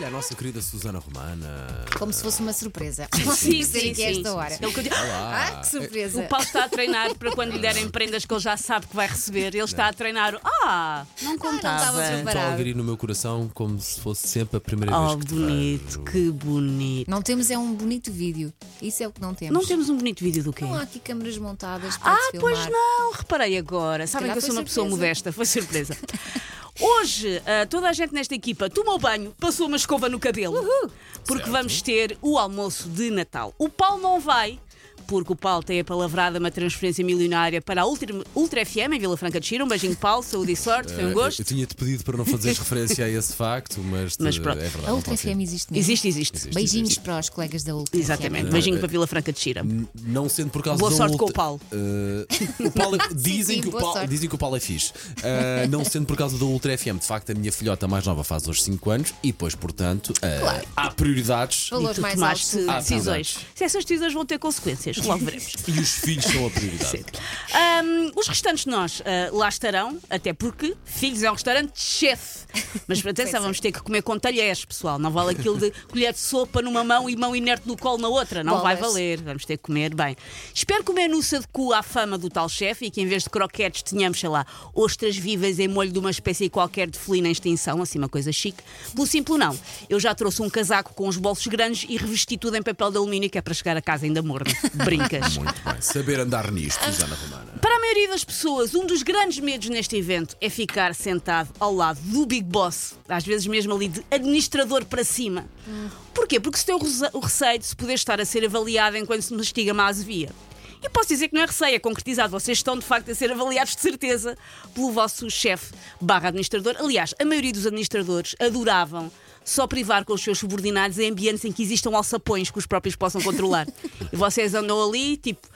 Olha, a nossa querida Susana Romana. Como se fosse uma surpresa. Sim, Sei sim, que é sim. esta hora. É o que eu digo. Ah, que surpresa. O Paulo está a treinar para quando lhe derem prendas que ele já sabe que vai receber. Ele está a treinar. Ah, não contava. estava Estou a preparado. ouvir no meu coração como se fosse sempre a primeira Oh, vez que te bonito, vejo. que bonito. Não temos é um bonito vídeo. Isso é o que não temos. Não temos um bonito vídeo do quê? Não há aqui câmaras montadas para Ah, filmar. pois não, reparei agora. Sabem calhar que eu sou foi uma pessoa surpresa. modesta, foi surpresa. Hoje, ah, toda a gente nesta equipa tomou banho, passou uma escova no cabelo, porque vamos ter o almoço de Natal. O Paulo não vai. Porque o Paulo tem apalavrada uma transferência milionária para a Ultra, Ultra FM em Vila Franca de Xira. Um beijinho, Paulo, saúde e sorte, foi um Eh, gosto. Eu tinha-te pedido para não fazeres referência a esse facto, mas, Mas pronto. é verdade. A Ultra. FM existe mesmo. Existe, existe. Beijinhos para os colegas da Ultra Exatamente. FM. Beijinho para Vila Franca de Xira. Não sendo por causa Boa da sorte com Ultra- o Paulo. Eh, o Paulo dizem, sim, que o Paulo, dizem que o Paulo é fixe. Eh, não sendo por causa da Ultra FM. De facto, a minha filhota mais nova faz hoje 5 anos e, pois, portanto, eh, Claro. há prioridades. Valores mais altos. Decisões. Se essas decisões vão ter consequências, logo veremos. E os filhos são a prioridade. Ahm, os restantes de nós ah, lá estarão, até porque Filhos é um restaurante de chefe. Mas atenção, vamos ter que comer com talheres, pessoal. Não vale aquilo de colher de sopa numa mão e mão inerte no colo na outra. Não vai valer. Vamos ter que comer bem. Espero que o menu se adequa à fama do tal chefe e que em vez de croquetes tenhamos, sei lá, ostras vivas em molho de uma espécie qualquer de felina em extinção, assim uma coisa chique. Pelo simples não. Eu já trouxe um casaco com os bolsos grandes e revesti tudo em papel de alumínio que é para chegar a casa ainda morno. Brincas. Muito bem. Saber andar nisto, Susana Romana. Para a maioria das pessoas, um dos grandes medos neste evento é ficar sentado ao lado do Big Boss, às vezes mesmo ali de administrador para cima. Porquê? Porque se tem o rece- o receio de se poder estar a ser avaliado enquanto se mastiga má azevia. E posso dizer que não é receio, é concretizado. Vocês estão de facto a ser avaliados de certeza pelo vosso chefe barra administrador. Aliás, a maioria dos administradores adoravam só privar com os seus subordinados em ambientes em que existam alçapões que os próprios possam controlar. e vocês andam ali, tipo,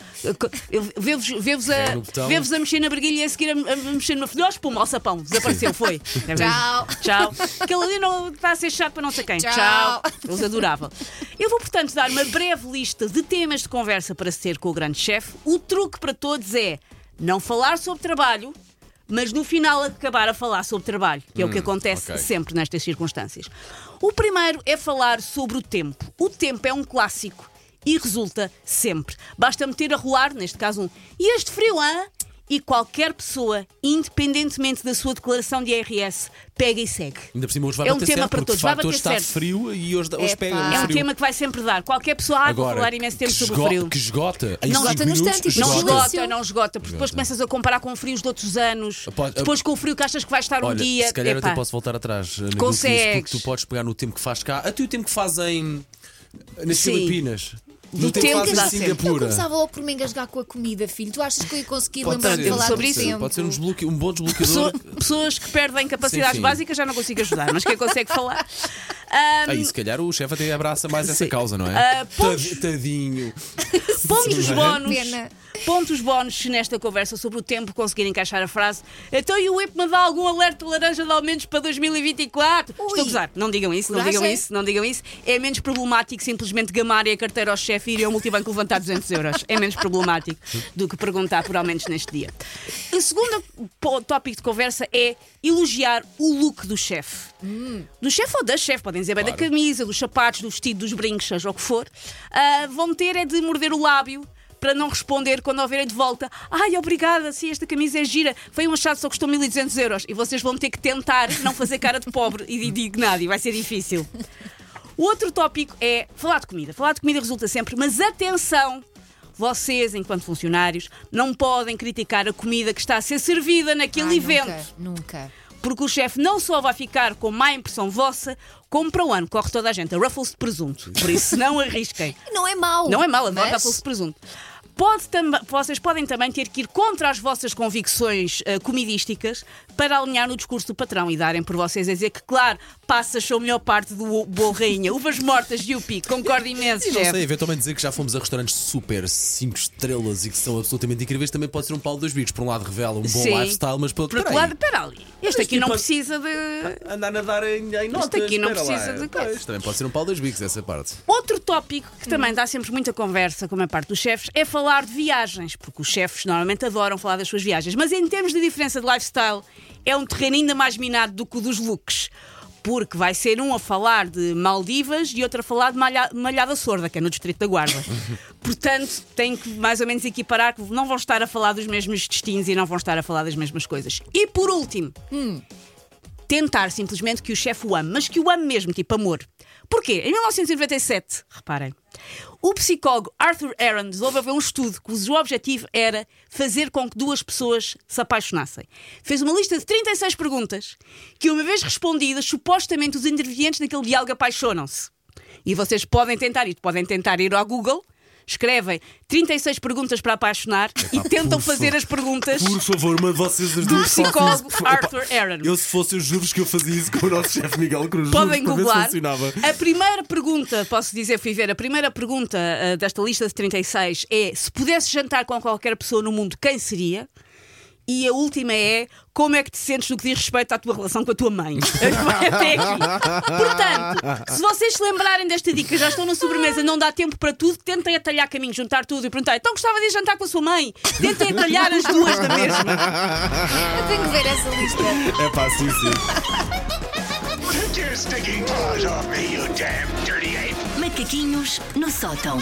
vê-vos vê-vos a, vê-vos a mexer na barguilha e a seguir a, a mexer numa folha, pum, alçapão, desapareceu, foi. Tchau. Tchau. Aquele ali não está a ser chato para não sei quem. Tchau. Eles adoravam. Eu vou, portanto, dar uma breve lista de temas de conversa para se ter com o grande chefe. O truque para todos é não falar sobre trabalho, mas no final acabar a falar sobre trabalho, que é o que acontece ok. sempre nestas circunstâncias. O primeiro é falar sobre o tempo. O tempo é um clássico e resulta sempre. Basta meter a rolar, neste caso um, e este frio, hã? E qualquer pessoa, independentemente da sua declaração de IRS, pega e segue. Ainda por cima hoje vai É um tema certo, para todos, de vai hoje bater está certo. frio e hoje, hoje Epá. pega É um frio. tema que vai sempre dar. Qualquer pessoa, vou Agora, falar imenso tempo que sobre o frio. Que esgota. Em Não esgota no instante, Não Esgota. não esgota, porque depois começas a comparar com frios de outros anos, Pode- depois com o frio que achas que vai estar um Olha, dia. se calhar Epá, até posso voltar atrás eh, disse, Consegues. porque tu podes pegar no tempo que faz cá, até o tempo que faz em nas Sim. Filipinas. Do tempo que dá em sempre. Eu Singapura. começava logo por me engasgar com a comida, filho. Tu achas que eu ia conseguir Pode lembrar de falar sobre isso. tempo? Pode ser um, desbloque- um bom desbloqueador. Pessoa- pessoas que perdem capacidades Sim, sim. básicas já não consigo ajudar, mas quem consegue falar. Ahm, Aí, se calhar o chefe até abraça mais essa Sim. causa, não é? Ah, pontos- Tad- Tadinho. pontos bónus. Pontos bónus se nesta conversa sobre o tempo conseguir encaixar a frase. Então e o IP me dá algum alerta laranja de aumentos para 2024? Ui. Estou a gozar. Não digam isso, não Coragem. digam isso, não digam isso. É menos problemático simplesmente gamarem a carteira ao chefe e irem ao multibanco levantar 200 euros. É menos problemático do que perguntar por aumentos neste dia. O segundo tópico de conversa é elogiar o look do chefe. Do chefe ou da chefe, podem dizer bem da Claro. camisa, dos sapatos, do vestido, dos brincos, seja o que for. Ah, vão ter é de morder o lábio para não responder quando houverem de volta. Ai, obrigada, sim, esta camisa é gira. Foi um achado, só custou 1200 euros. E vocês vão ter que tentar não fazer cara de pobre e de indignado, e vai ser difícil. O outro tópico é falar de comida. Falar de comida resulta sempre, mas atenção! Vocês, enquanto funcionários, não podem criticar a comida que está a ser servida naquele Ai, evento. Nunca, nunca. Porque o chefe não só vai ficar com má impressão vossa, como para o ano corre toda a gente a Ruffles de presunto. Por isso, não arrisquem. Não é mau. Não é mal, adoro mas- Ruffles de presunto. Pode vocês podem também ter que ir contra as vossas convicções eh, comidísticas para alinhar no discurso do patrão e darem por vocês a dizer que, claro, passas são a melhor parte do bolo rainha. Uvas mortas e o pico. Concordo imenso, E não sei, eventualmente dizer que já fomos a restaurantes super 5 estrelas e que são absolutamente incríveis também pode ser um pau de dois bicos. Por um lado revela um bom Sim. lifestyle, mas por Por outro lado, espera ali. Este aqui não tipo- precisa de. andar a nadar em, em notas. aqui não precisa lá. de Pois, coisa. Também pode ser um pau de dois bicos essa parte. Outro tópico que também dá sempre muita conversa, como é parte dos chefes, é falar falar de viagens, porque os chefes normalmente adoram falar das suas viagens. Mas em termos de diferença de lifestyle, é um terreno ainda mais minado do que o dos looks. Porque vai ser um a falar de Maldivas e outro a falar de Malha- Malhada Sorda, que é no Distrito da Guarda. Portanto, tem que mais ou menos equiparar que não vão estar a falar dos mesmos destinos e não vão estar a falar das mesmas coisas. E por último, tentar simplesmente que o chefe o ame, mas que o ame mesmo, tipo amor. Porquê? Em 1997, reparem, o psicólogo Arthur Aaron desenvolveu um estudo cujo objetivo era fazer com que duas pessoas se apaixonassem. Fez uma lista de 36 perguntas que, uma vez respondidas, supostamente os intervenientes naquele diálogo apaixonam-se. E vocês podem tentar, e podem tentar ir ao Google, escrevem 36 perguntas para apaixonar e tentam fazer favor. as perguntas Por favor, mas vocês as do duas psicólogo. Arthur Aaron. Eu, se fosse, eu juro que eu fazia isso com o nosso chefe Miguel Cruz. Podem googlar. A primeira pergunta, posso dizer, fui ver, a primeira pergunta ah, desta lista de 36 é se pudesse jantar com qualquer pessoa no mundo, quem seria? E a última é como é que te sentes no que diz respeito à tua relação com a tua mãe? Até aqui. Portanto, se vocês se lembrarem desta dica, já estão na sobremesa, não dá tempo para tudo, tentem atalhar caminho, juntar tudo e perguntar: então gostava de ir jantar com a sua mãe? Tentem atalhar as duas da mesma. Eu tenho que ver essa lista. É pá, sim, sim. Macaquinhos no sótão.